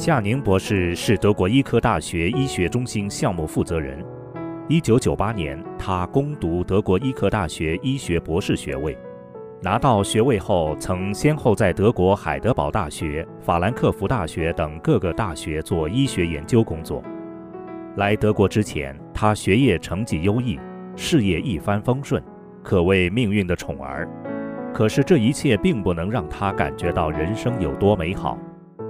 夏宁博士是德国医科大学医学中心项目负责人。一九九八年，他攻读德国医科大学医学博士学位。拿到学位后，曾先后在德国海德堡大学、法兰克福大学等各个大学做医学研究工作。来德国之前，他学业成绩优异，事业一帆风顺，可谓命运的宠儿。可是这一切并不能让他感觉到人生有多美好，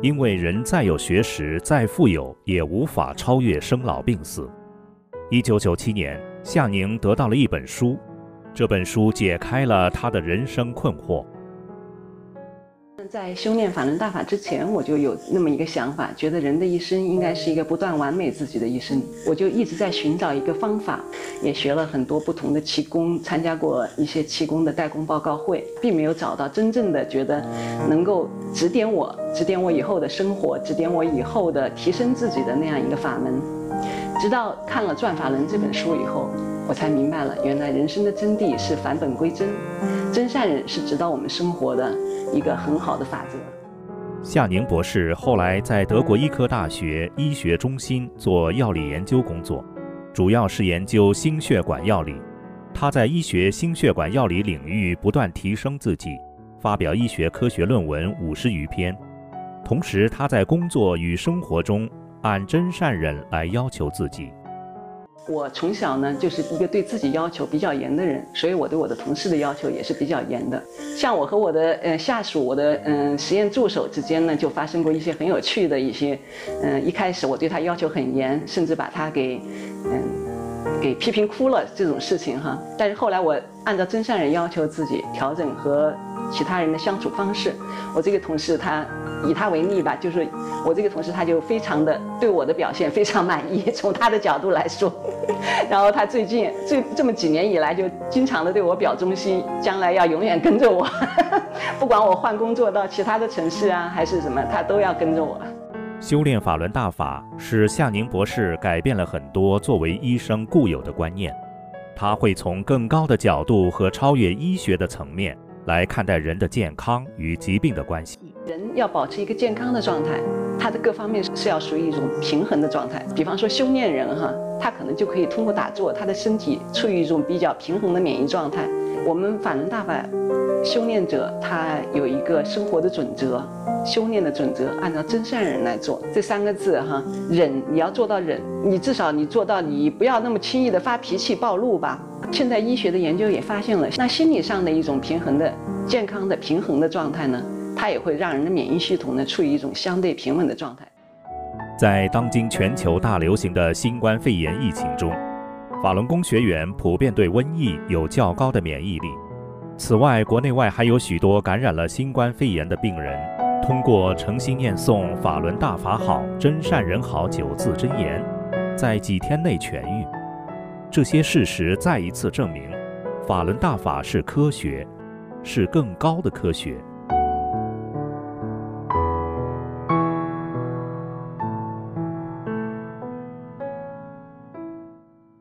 因为人再有学识、再富有，也无法超越生老病死。一九九七年，夏宁得到了一本书，这本书解开了他的人生困惑。在修炼法轮大法之前，我就有那么一个想法，觉得人的一生应该是一个不断完美自己的一生。我就一直在寻找一个方法，也学了很多不同的气功，参加过一些气功的代工报告会，并没有找到真正的觉得能够指点我、指点我以后的生活、指点我以后的提升自己的那样一个法门。直到看了《转法轮》这本书以后，我才明白了，原来人生的真谛是返本归真，真善人是指导我们生活的。一个很好的法则。夏宁博士后来在德国医科大学医学中心做药理研究工作，主要是研究心血管药理。他在医学心血管药理领域不断提升自己，发表医学科学论文五十余篇。同时，他在工作与生活中按真善忍来要求自己。我从小呢就是一个对自己要求比较严的人，所以我对我的同事的要求也是比较严的。像我和我的呃下属、我的嗯实验助手之间呢，就发生过一些很有趣的一些，嗯，一开始我对他要求很严，甚至把他给嗯给批评哭了这种事情哈。但是后来我按照真善人要求自己调整和其他人的相处方式，我这个同事他。以他为例吧，就是我这个同事，他就非常的对我的表现非常满意。从他的角度来说，然后他最近这这么几年以来，就经常的对我表忠心，将来要永远跟着我，不管我换工作到其他的城市啊，还是什么，他都要跟着我。修炼法轮大法，使夏宁博士改变了很多作为医生固有的观念。他会从更高的角度和超越医学的层面来看待人的健康与疾病的关系。人要保持一个健康的状态，他的各方面是要属于一种平衡的状态。比方说修炼人哈，他可能就可以通过打坐，他的身体处于一种比较平衡的免疫状态。我们法轮大法修炼者，他有一个生活的准则，修炼的准则，按照真善忍来做。这三个字哈，忍你要做到忍，你至少你做到你不要那么轻易的发脾气暴露吧。现在医学的研究也发现了，那心理上的一种平衡的、健康的、平衡的状态呢？它也会让人的免疫系统呢处于一种相对平稳的状态。在当今全球大流行的新冠肺炎疫情中，法轮功学员普遍对瘟疫有较高的免疫力。此外，国内外还有许多感染了新冠肺炎的病人，通过诚心念诵“法轮大法好，真善人好”九字真言，在几天内痊愈。这些事实再一次证明，法轮大法是科学，是更高的科学。